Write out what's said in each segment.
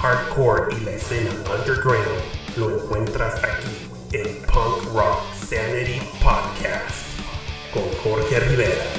hardcore y la escena underground lo encuentras aquí en Punk Rock Sanity Podcast con Jorge Rivera.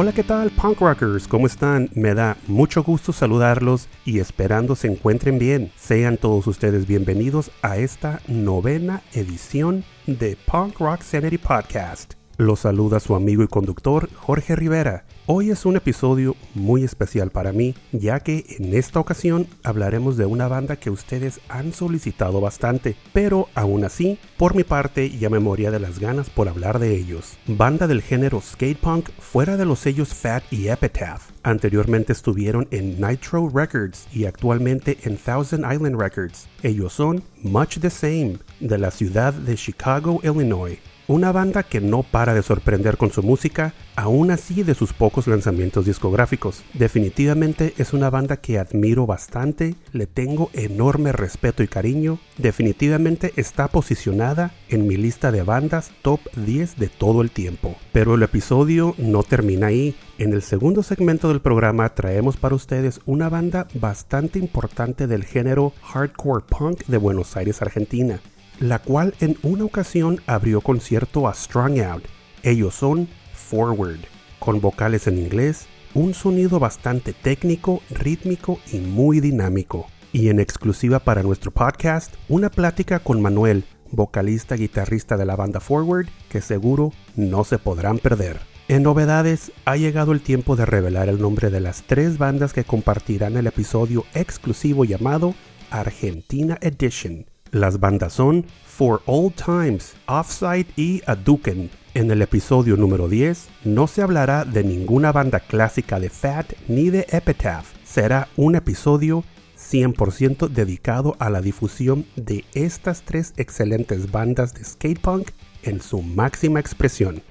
Hola, ¿qué tal, punk rockers? ¿Cómo están? Me da mucho gusto saludarlos y esperando se encuentren bien. Sean todos ustedes bienvenidos a esta novena edición de Punk Rock Sanity Podcast. Los saluda su amigo y conductor Jorge Rivera. Hoy es un episodio muy especial para mí, ya que en esta ocasión hablaremos de una banda que ustedes han solicitado bastante, pero aún así, por mi parte, ya me moría de las ganas por hablar de ellos. Banda del género skate punk fuera de los sellos Fat y Epitaph. Anteriormente estuvieron en Nitro Records y actualmente en Thousand Island Records. Ellos son Much the Same, de la ciudad de Chicago, Illinois. Una banda que no para de sorprender con su música, aún así de sus pocos lanzamientos discográficos. Definitivamente es una banda que admiro bastante, le tengo enorme respeto y cariño, definitivamente está posicionada en mi lista de bandas top 10 de todo el tiempo. Pero el episodio no termina ahí. En el segundo segmento del programa traemos para ustedes una banda bastante importante del género hardcore punk de Buenos Aires, Argentina la cual en una ocasión abrió concierto a Strung Out. Ellos son Forward, con vocales en inglés, un sonido bastante técnico, rítmico y muy dinámico. Y en exclusiva para nuestro podcast, una plática con Manuel, vocalista guitarrista de la banda Forward, que seguro no se podrán perder. En novedades, ha llegado el tiempo de revelar el nombre de las tres bandas que compartirán el episodio exclusivo llamado Argentina Edition las bandas son For All Times, Offside y Aduken. En el episodio número 10 no se hablará de ninguna banda clásica de Fat ni de Epitaph. Será un episodio 100% dedicado a la difusión de estas tres excelentes bandas de skate punk en su máxima expresión.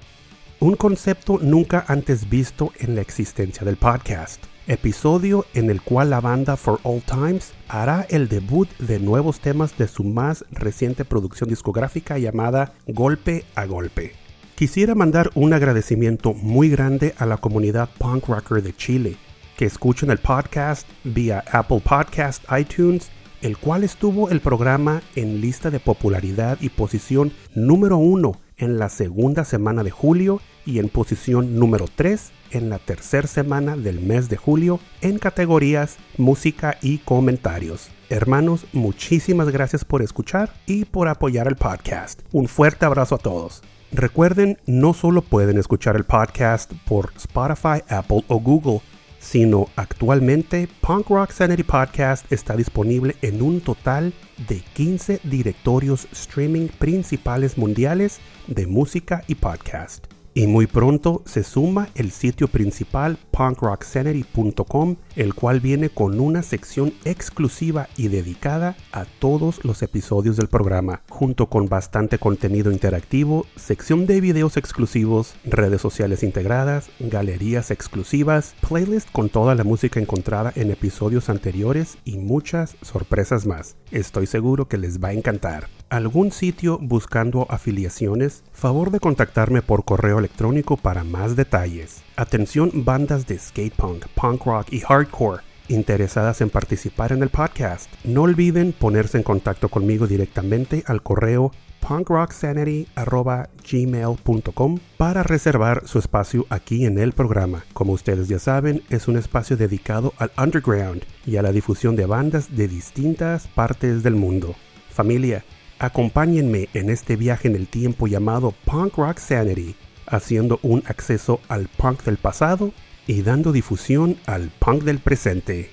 Un concepto nunca antes visto en la existencia del podcast episodio en el cual la banda For All Times hará el debut de nuevos temas de su más reciente producción discográfica llamada Golpe a Golpe. Quisiera mandar un agradecimiento muy grande a la comunidad punk rocker de Chile, que escuchan el podcast vía Apple Podcast iTunes, el cual estuvo el programa en lista de popularidad y posición número uno en la segunda semana de julio y en posición número 3 en la tercera semana del mes de julio en categorías música y comentarios. Hermanos, muchísimas gracias por escuchar y por apoyar el podcast. Un fuerte abrazo a todos. Recuerden, no solo pueden escuchar el podcast por Spotify, Apple o Google, sino actualmente Punk Rock Sanity Podcast está disponible en un total de 15 directorios streaming principales mundiales de música y podcast. Y muy pronto se suma el sitio principal punkrocksanity.com, el cual viene con una sección exclusiva y dedicada a todos los episodios del programa, junto con bastante contenido interactivo, sección de videos exclusivos, redes sociales integradas, galerías exclusivas, playlist con toda la música encontrada en episodios anteriores y muchas sorpresas más. Estoy seguro que les va a encantar algún sitio buscando afiliaciones, favor de contactarme por correo electrónico para más detalles. Atención bandas de skate punk, punk rock y hardcore interesadas en participar en el podcast. No olviden ponerse en contacto conmigo directamente al correo punkrocksanity.gmail.com para reservar su espacio aquí en el programa. Como ustedes ya saben, es un espacio dedicado al underground y a la difusión de bandas de distintas partes del mundo. Familia, Acompáñenme en este viaje en el tiempo llamado Punk Rock Sanity, haciendo un acceso al punk del pasado y dando difusión al punk del presente.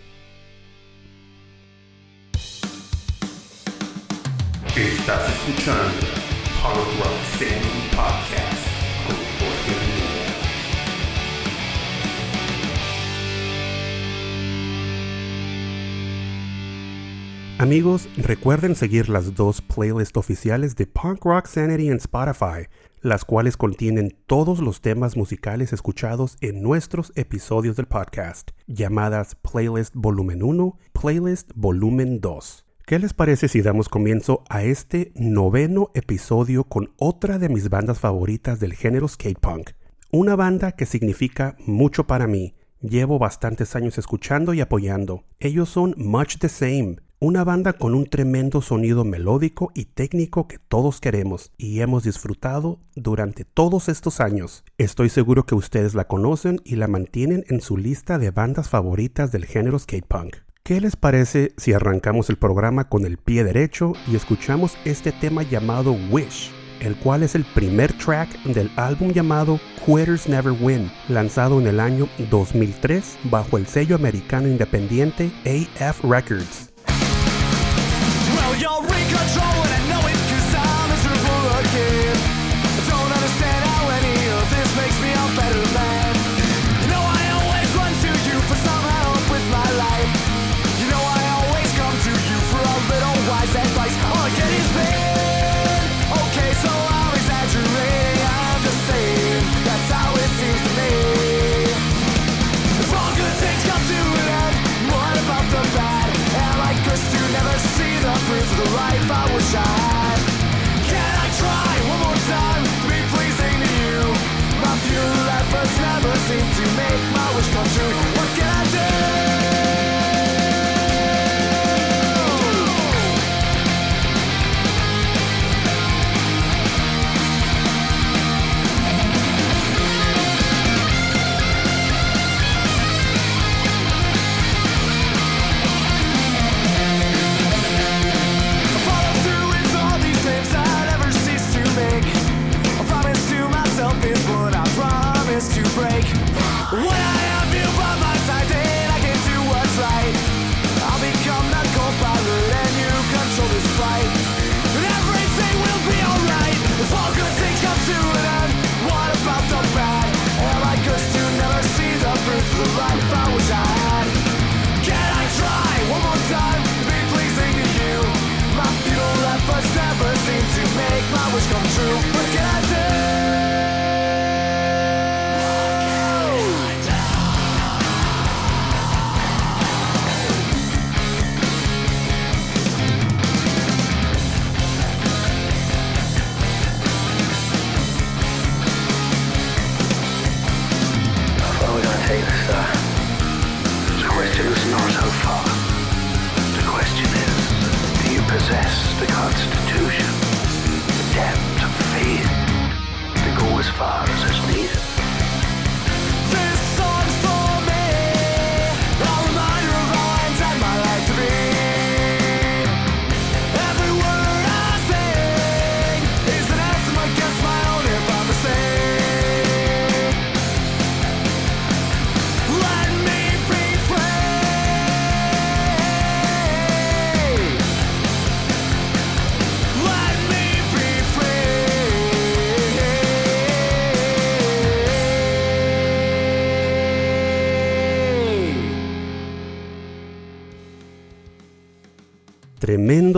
Estás escuchando Punk Rock Podcast. Amigos, recuerden seguir las dos playlists oficiales de Punk Rock Sanity en Spotify, las cuales contienen todos los temas musicales escuchados en nuestros episodios del podcast, llamadas Playlist Volumen 1, Playlist Volumen 2. ¿Qué les parece si damos comienzo a este noveno episodio con otra de mis bandas favoritas del género skate punk? Una banda que significa mucho para mí. Llevo bastantes años escuchando y apoyando. Ellos son Much the Same, una banda con un tremendo sonido melódico y técnico que todos queremos y hemos disfrutado durante todos estos años. Estoy seguro que ustedes la conocen y la mantienen en su lista de bandas favoritas del género skate punk. ¿Qué les parece si arrancamos el programa con el pie derecho y escuchamos este tema llamado Wish, el cual es el primer track del álbum llamado Quitters Never Win, lanzado en el año 2003 bajo el sello americano independiente AF Records. control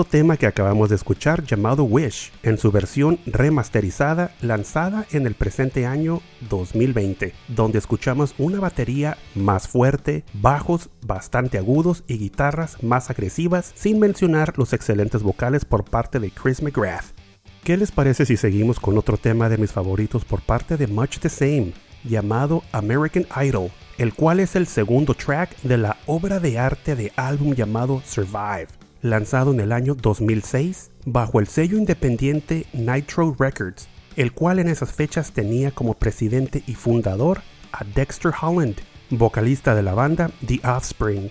Tema que acabamos de escuchar llamado Wish, en su versión remasterizada lanzada en el presente año 2020, donde escuchamos una batería más fuerte, bajos bastante agudos y guitarras más agresivas, sin mencionar los excelentes vocales por parte de Chris McGrath. ¿Qué les parece si seguimos con otro tema de mis favoritos por parte de Much the Same, llamado American Idol, el cual es el segundo track de la obra de arte de álbum llamado Survive, lanzado en el año 2006 bajo el sello independiente Nitro Records, el cual en esas fechas tenía como presidente y fundador a Dexter Holland, vocalista de la banda The Offspring.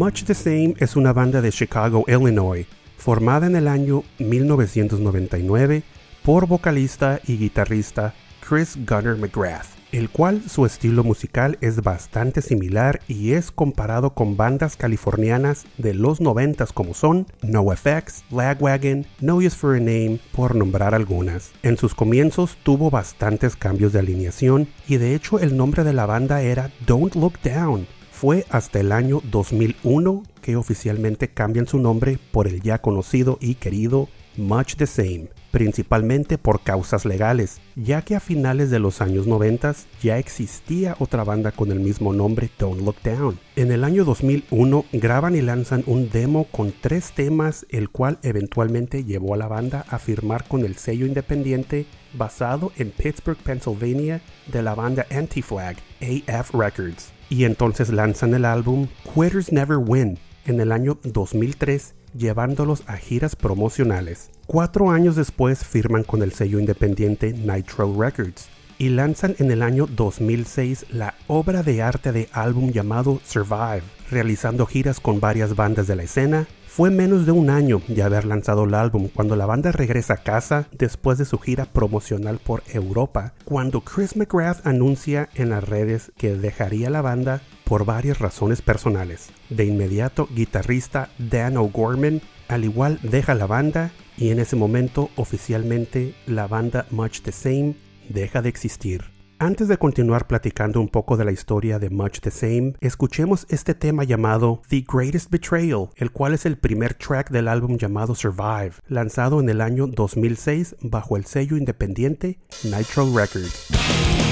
Much the Same es una banda de Chicago, Illinois, formada en el año 1999 por vocalista y guitarrista Chris Gunner McGrath, el cual su estilo musical es bastante similar y es comparado con bandas californianas de los 90 como son NoFX, Lagwagon, No Use for a Name, por nombrar algunas. En sus comienzos tuvo bastantes cambios de alineación y de hecho el nombre de la banda era Don't Look Down, fue hasta el año 2001 que oficialmente cambian su nombre por el ya conocido y querido Much the Same, principalmente por causas legales, ya que a finales de los años 90 ya existía otra banda con el mismo nombre Don't Look Down. En el año 2001 graban y lanzan un demo con tres temas, el cual eventualmente llevó a la banda a firmar con el sello independiente basado en Pittsburgh, Pennsylvania, de la banda Anti-Flag, AF Records y entonces lanzan el álbum Quitters Never Win en el año 2003 llevándolos a giras promocionales. Cuatro años después firman con el sello independiente Nitro Records y lanzan en el año 2006 la obra de arte de álbum llamado Survive, realizando giras con varias bandas de la escena. Fue menos de un año de haber lanzado el álbum cuando la banda regresa a casa después de su gira promocional por Europa, cuando Chris McGrath anuncia en las redes que dejaría la banda por varias razones personales. De inmediato, guitarrista Dan O'Gorman al igual deja la banda y en ese momento oficialmente la banda Much the Same deja de existir. Antes de continuar platicando un poco de la historia de Much the Same, escuchemos este tema llamado The Greatest Betrayal, el cual es el primer track del álbum llamado Survive, lanzado en el año 2006 bajo el sello independiente Nitro Records.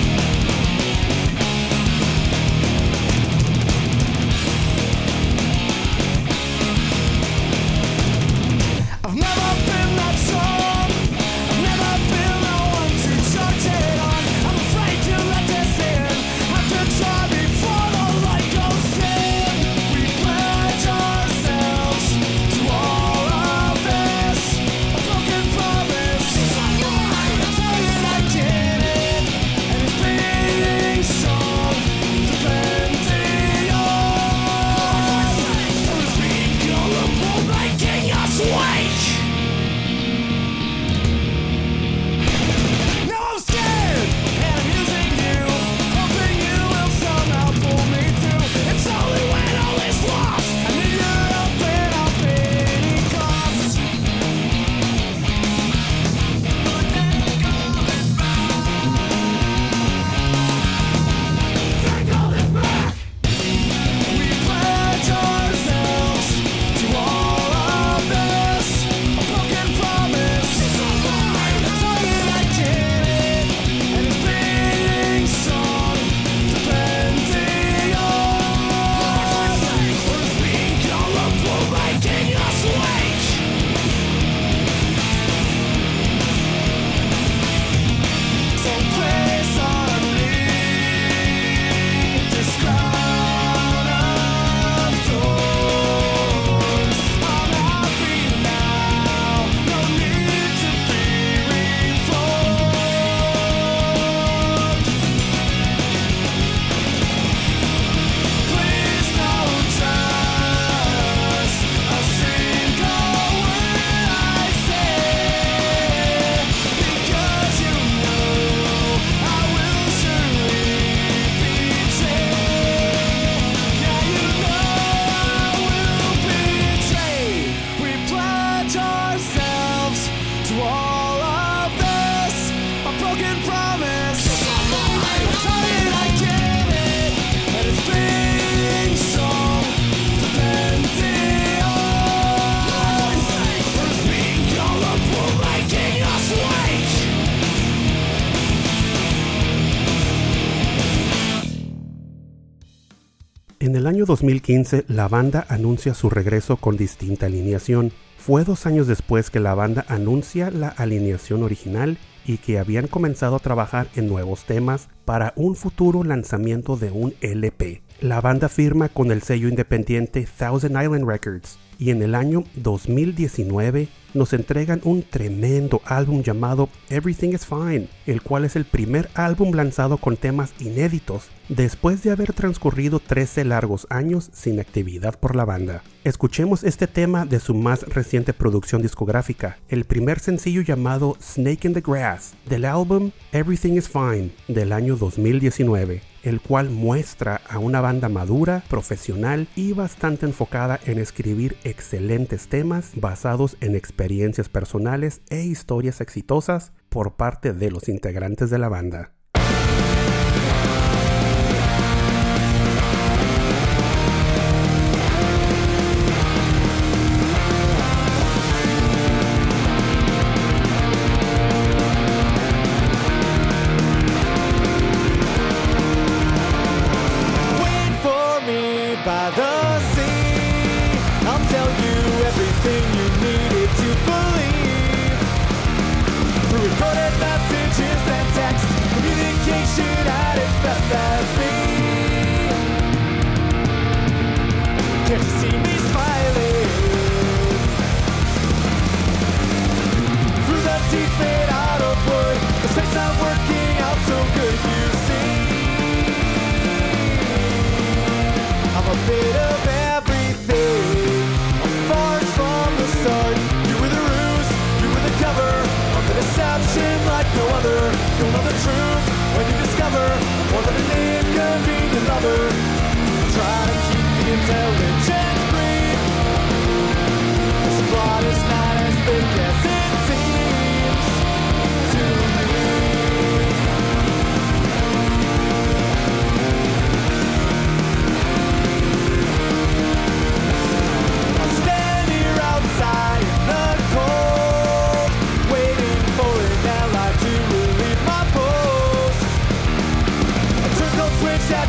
año 2015 la banda anuncia su regreso con distinta alineación. Fue dos años después que la banda anuncia la alineación original y que habían comenzado a trabajar en nuevos temas para un futuro lanzamiento de un LP. La banda firma con el sello independiente Thousand Island Records y en el año 2019 nos entregan un tremendo álbum llamado Everything is Fine, el cual es el primer álbum lanzado con temas inéditos después de haber transcurrido 13 largos años sin actividad por la banda. Escuchemos este tema de su más reciente producción discográfica, el primer sencillo llamado Snake in the Grass, del álbum Everything is Fine del año 2019 el cual muestra a una banda madura, profesional y bastante enfocada en escribir excelentes temas basados en experiencias experiencias personales e historias exitosas por parte de los integrantes de la banda.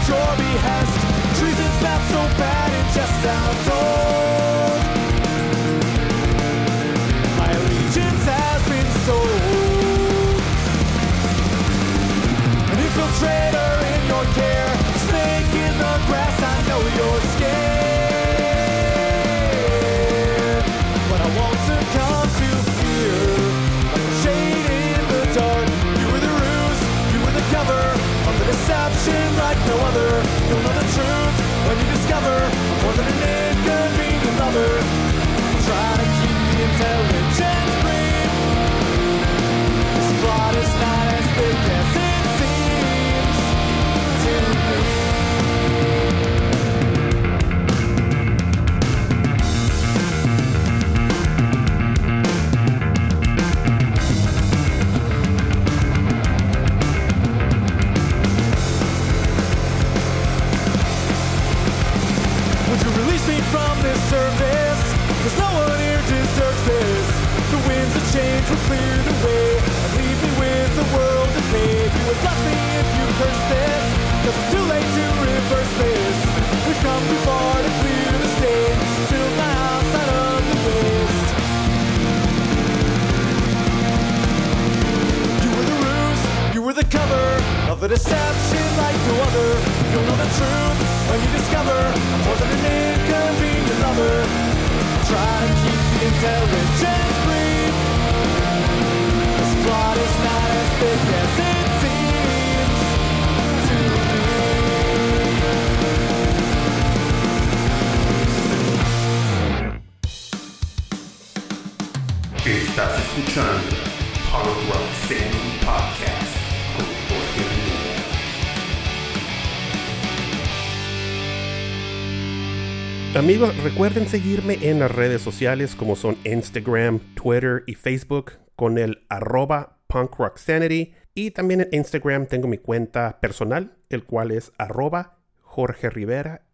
Tory Hest. Treason's not so bad. Amigos, recuerden seguirme en las redes sociales como son Instagram, Twitter y Facebook con el arroba punkrocksanity. Y también en Instagram tengo mi cuenta personal, el cual es arroba Jorge Rivera-PRS.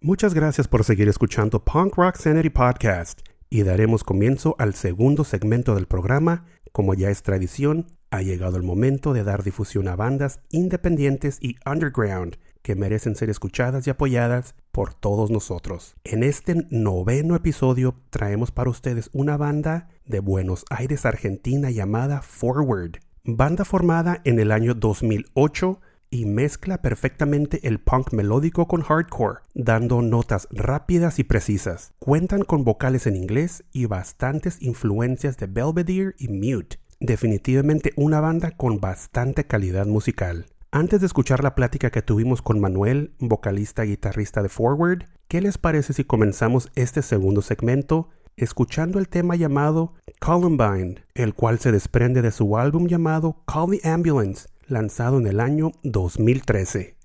Muchas gracias por seguir escuchando Punk Rock Sanity Podcast y daremos comienzo al segundo segmento del programa. Como ya es tradición, ha llegado el momento de dar difusión a bandas independientes y underground que merecen ser escuchadas y apoyadas por todos nosotros. En este noveno episodio traemos para ustedes una banda de Buenos Aires, Argentina llamada Forward, banda formada en el año 2008 y mezcla perfectamente el punk melódico con hardcore, dando notas rápidas y precisas. Cuentan con vocales en inglés y bastantes influencias de Belvedere y Mute. Definitivamente una banda con bastante calidad musical. Antes de escuchar la plática que tuvimos con Manuel, vocalista y guitarrista de Forward, ¿qué les parece si comenzamos este segundo segmento escuchando el tema llamado Columbine, el cual se desprende de su álbum llamado Call the Ambulance, lanzado en el año 2013.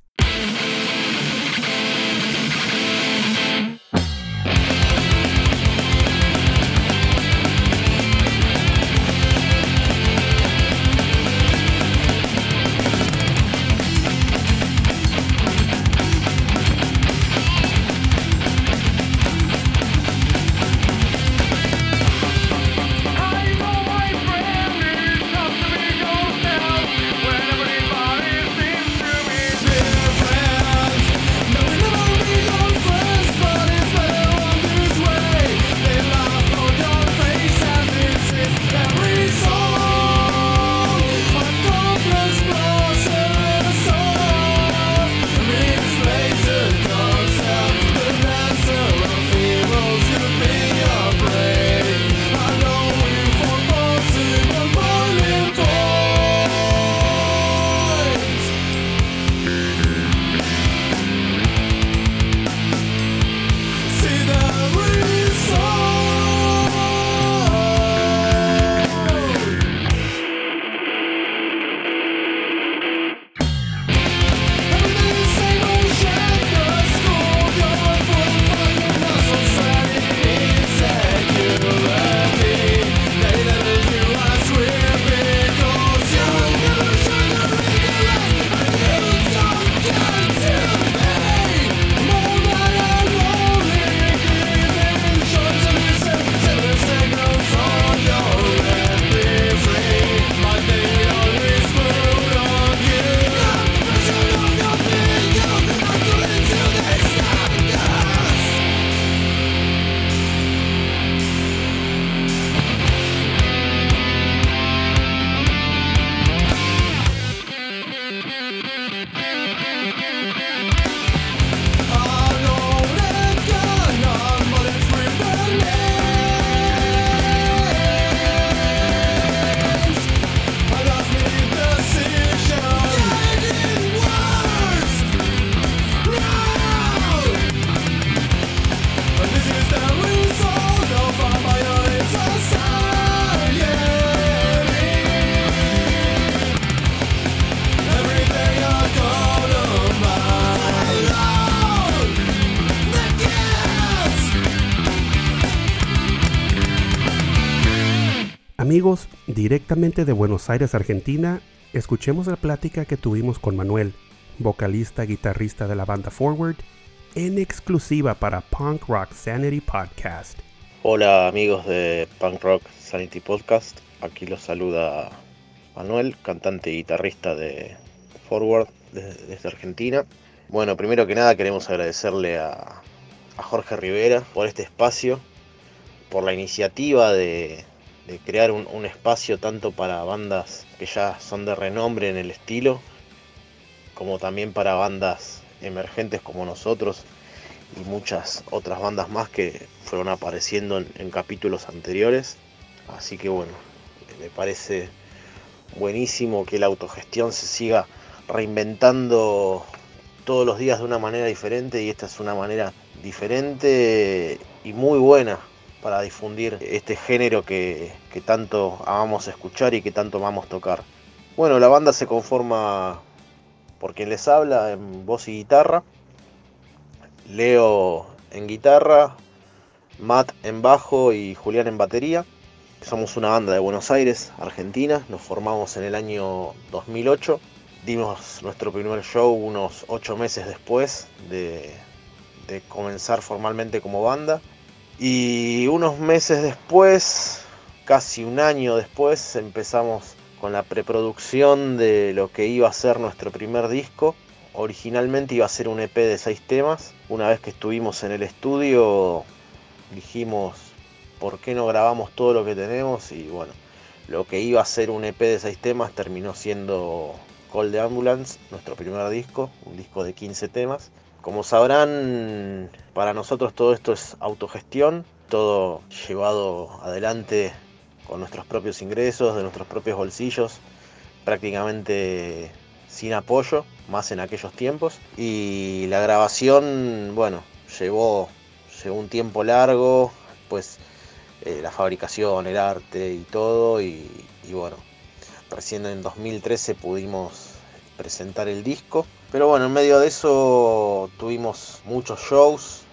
Directamente de Buenos Aires, Argentina, escuchemos la plática que tuvimos con Manuel, vocalista guitarrista de la banda Forward, en exclusiva para Punk Rock Sanity Podcast. Hola amigos de Punk Rock Sanity Podcast, aquí los saluda Manuel, cantante y guitarrista de Forward desde, Argentina. Bueno, primero que nada queremos agradecerle a Jorge Rivera por este espacio, por la iniciativa de, de crear un, un, espacio tanto para bandas que ya son de renombre en el estilo, como también para bandas emergentes como nosotros y muchas otras bandas más que fueron apareciendo en, en capítulos anteriores. Así que bueno, me parece buenísimo que la autogestión se siga reinventando todos los días de una manera diferente y esta es una manera diferente y muy buena para difundir este género que, tanto amamos escuchar y que tanto amamos tocar. Bueno, la banda se conforma por quien les habla en voz y guitarra, Leo en guitarra, Matt en bajo y Julián en batería. Somos una banda de Buenos Aires, Argentina, nos formamos en el año 2008, dimos nuestro primer show unos 8 meses después de, de comenzar formalmente como banda y unos meses después, casi un año después, empezamos con la preproducción de lo que iba a ser nuestro primer disco. Originalmente iba a ser un EP de seis temas. Una vez que estuvimos en el estudio, dijimos, ¿por qué no grabamos todo lo que tenemos? Y bueno, lo que iba a ser un EP de seis temas terminó siendo Call the Ambulance, nuestro primer disco, un disco de 15 temas. Como sabrán, para nosotros todo esto es autogestión, todo llevado adelante con nuestros propios ingresos, de nuestros propios bolsillos, prácticamente sin apoyo, más en aquellos tiempos. Y la grabación, bueno, llevó, un tiempo largo, pues eh, la fabricación, el arte y todo, y bueno, recién en 2013 pudimos presentar el disco. Pero bueno, en medio de eso tuvimos muchos shows,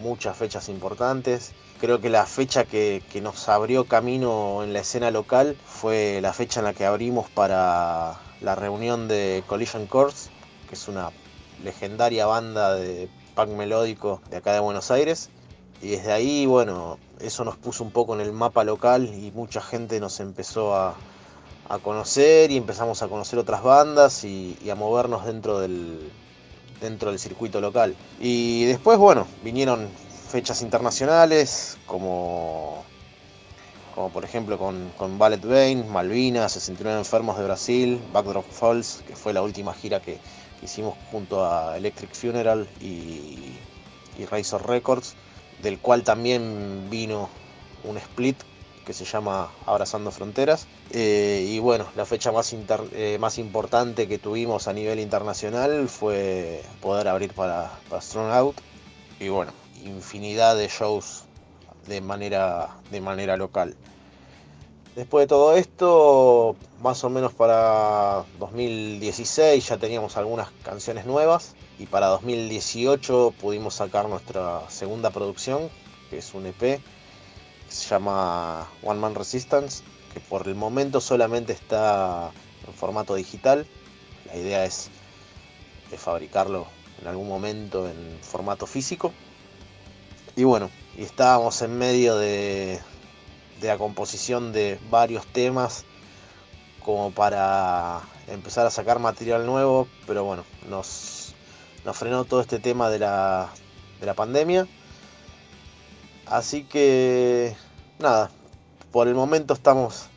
muchas fechas importantes. Creo que la fecha que, que, nos abrió camino en la escena local fue la fecha en la que abrimos para la reunión de Collision Course, que es una legendaria banda de punk melódico de acá de Buenos Aires. Y desde ahí, bueno, eso nos puso un poco en el mapa local y mucha gente nos empezó a, a conocer y empezamos a conocer otras bandas y, a movernos dentro del, dentro del circuito local. Y después, bueno, vinieron fechas internacionales como, como por ejemplo con, con Ballet Vein, Malvinas, 69 Enfermos de Brasil, Backdrop Falls, que fue la última gira que hicimos junto a Electric Funeral y Razor Records, del cual también vino un split que se llama Abrazando Fronteras. Eh, y bueno, la fecha más, inter, eh, más importante que tuvimos a nivel internacional fue poder abrir para, para Strong Out. Y bueno, infinidad de shows de manera, de manera local. Después de todo esto, más o menos para 2016 ya teníamos algunas canciones nuevas y para 2018 pudimos sacar nuestra segunda producción, que es un EP, se llama One Man Resistance, que por el momento solamente está en formato digital. La idea es fabricarlo en algún momento en formato físico. Y bueno, y estábamos en medio de, de la composición de varios temas como para empezar a sacar material nuevo, pero bueno, nos, nos frenó todo este tema de la, de la pandemia. Así que nada, por el momento estamos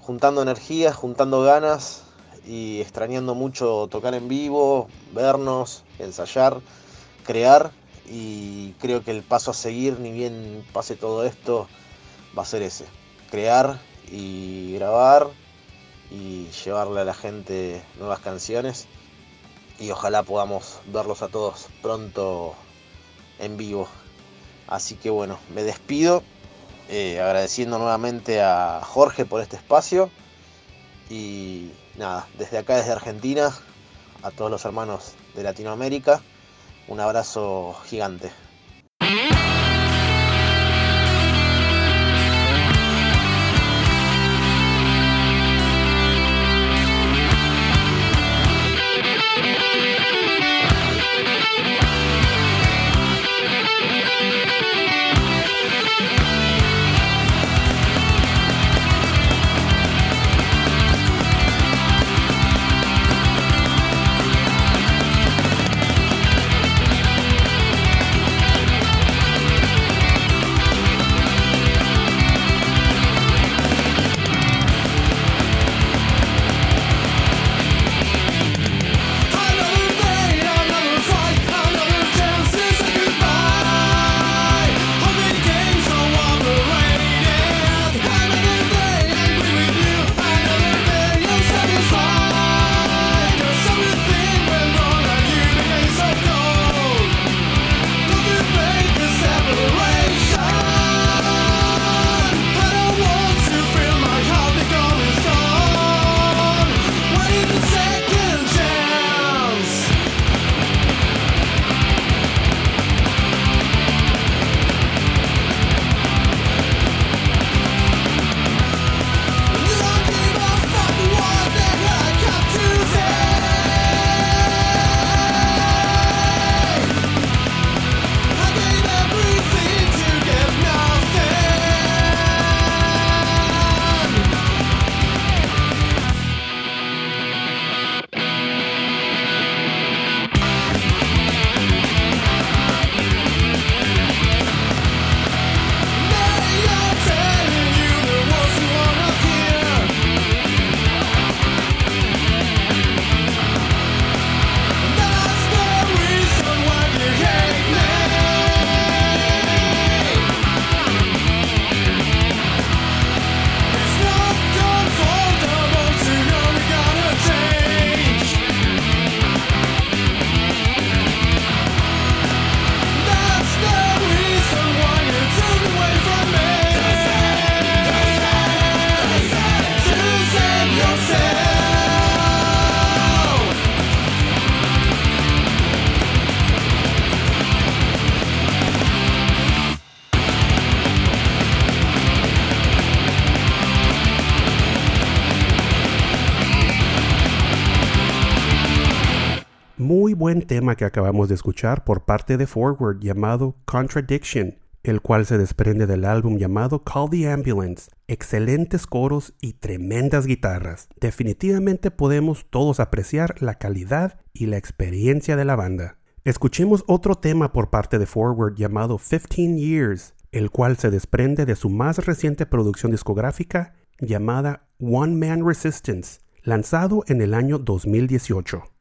juntando energías, juntando ganas y extrañando mucho tocar en vivo, vernos, ensayar, crear y creo que el paso a seguir, ni bien pase todo esto, va a ser ese. Crear y grabar y llevarle a la gente nuevas canciones y ojalá podamos verlos a todos pronto en vivo. Así que bueno, me despido eh, agradeciendo nuevamente a Jorge por este espacio y nada, desde acá, desde Argentina, a todos los hermanos de Latinoamérica, un abrazo gigante. Tema que acabamos de escuchar por parte de Forward llamado Contradiction, el cual se desprende del álbum llamado Call the Ambulance. Excelentes coros y tremendas guitarras. Definitivamente podemos todos apreciar la calidad y la experiencia de la banda. Escuchemos otro tema por parte de Forward llamado 15 Years, el cual se desprende de su más reciente producción discográfica llamada One Man Resistance, lanzado en el año 2018.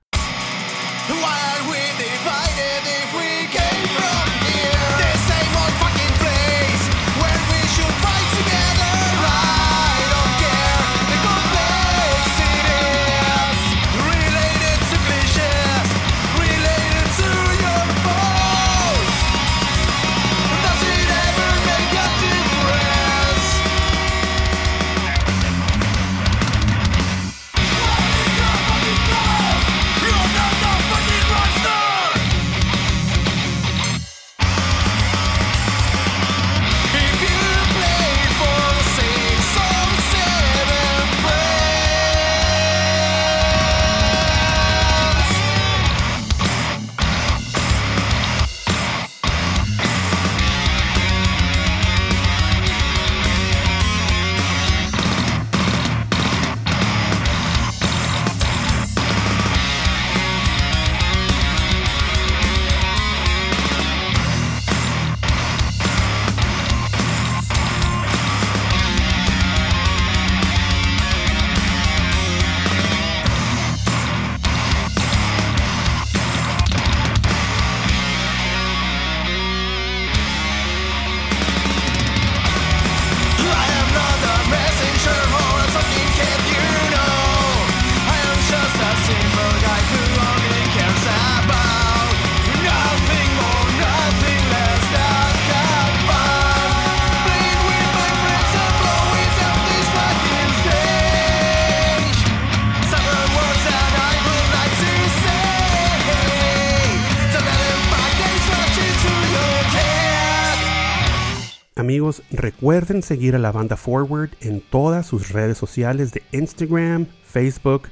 Recuerden seguir a la banda Forward en todas sus redes sociales de Instagram, Facebook,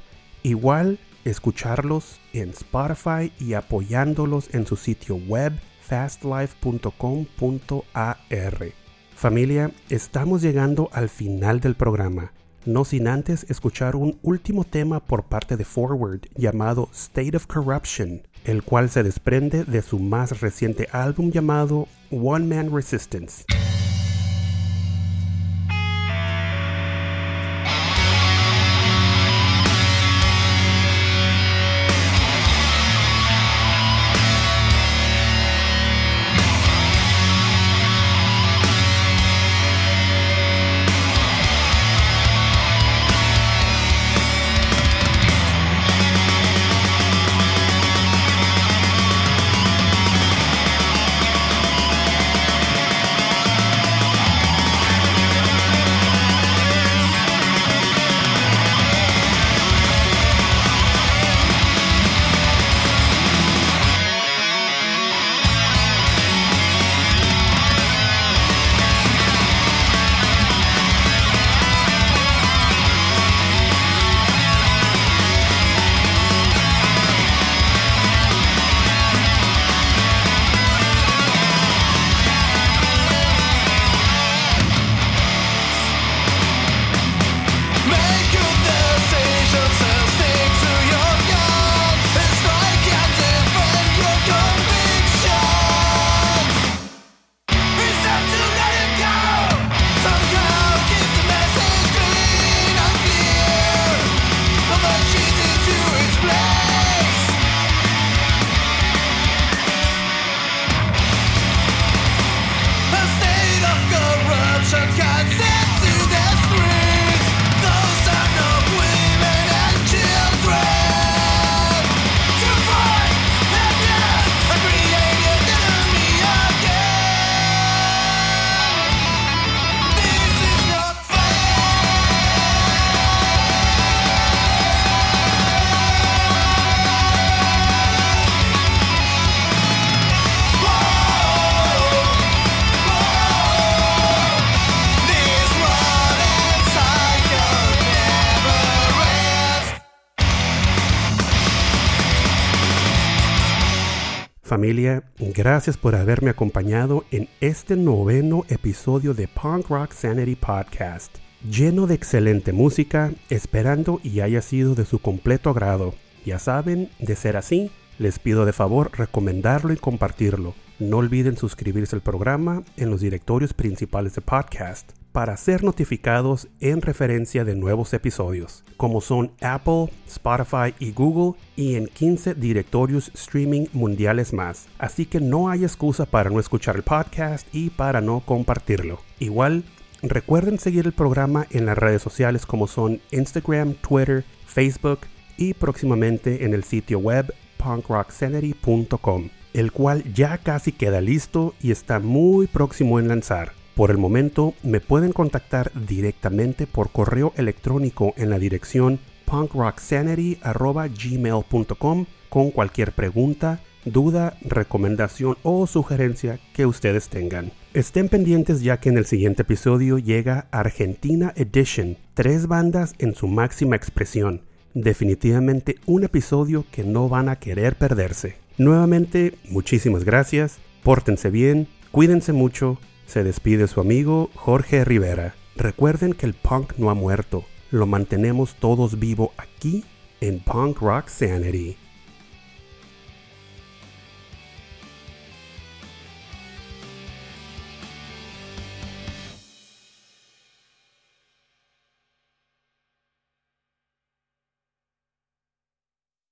igual escucharlos en Spotify y apoyándolos en su sitio web fastlife.com.ar. Familia, estamos llegando al final del programa, no sin antes escuchar un último tema por parte de Forward llamado State of Corruption, el cual se desprende de su más reciente álbum llamado One Man Resistance. Familia, gracias por haberme acompañado en este noveno episodio de Punk Rock Sanity Podcast, lleno de excelente música, esperando y haya sido de su completo agrado. Ya saben, de ser así, les pido de favor recomendarlo y compartirlo. No olviden suscribirse al programa en los directorios principales de podcast para ser notificados en referencia de nuevos episodios, como son Apple, Spotify y Google, y en 15 directorios streaming mundiales más. Así que no hay excusa para no escuchar el podcast y para no compartirlo. Igual, recuerden seguir el programa en las redes sociales como son Instagram, Twitter, Facebook y próximamente en el sitio web punkrocksanity.com, el cual ya casi queda listo y está muy próximo en lanzar. Por el momento me pueden contactar directamente por correo electrónico en la dirección punkrocksanity.gmail.com con cualquier pregunta, duda, recomendación o sugerencia que ustedes tengan. Estén pendientes ya que en el siguiente episodio llega Argentina Edition, tres bandas en su máxima expresión. Definitivamente un episodio que no van a querer perderse. Nuevamente, muchísimas gracias, pórtense bien, cuídense mucho se despide su amigo Jorge Rivera. Recuerden que el punk no ha muerto, lo mantenemos todos vivo aquí en Punk Rock Sanity.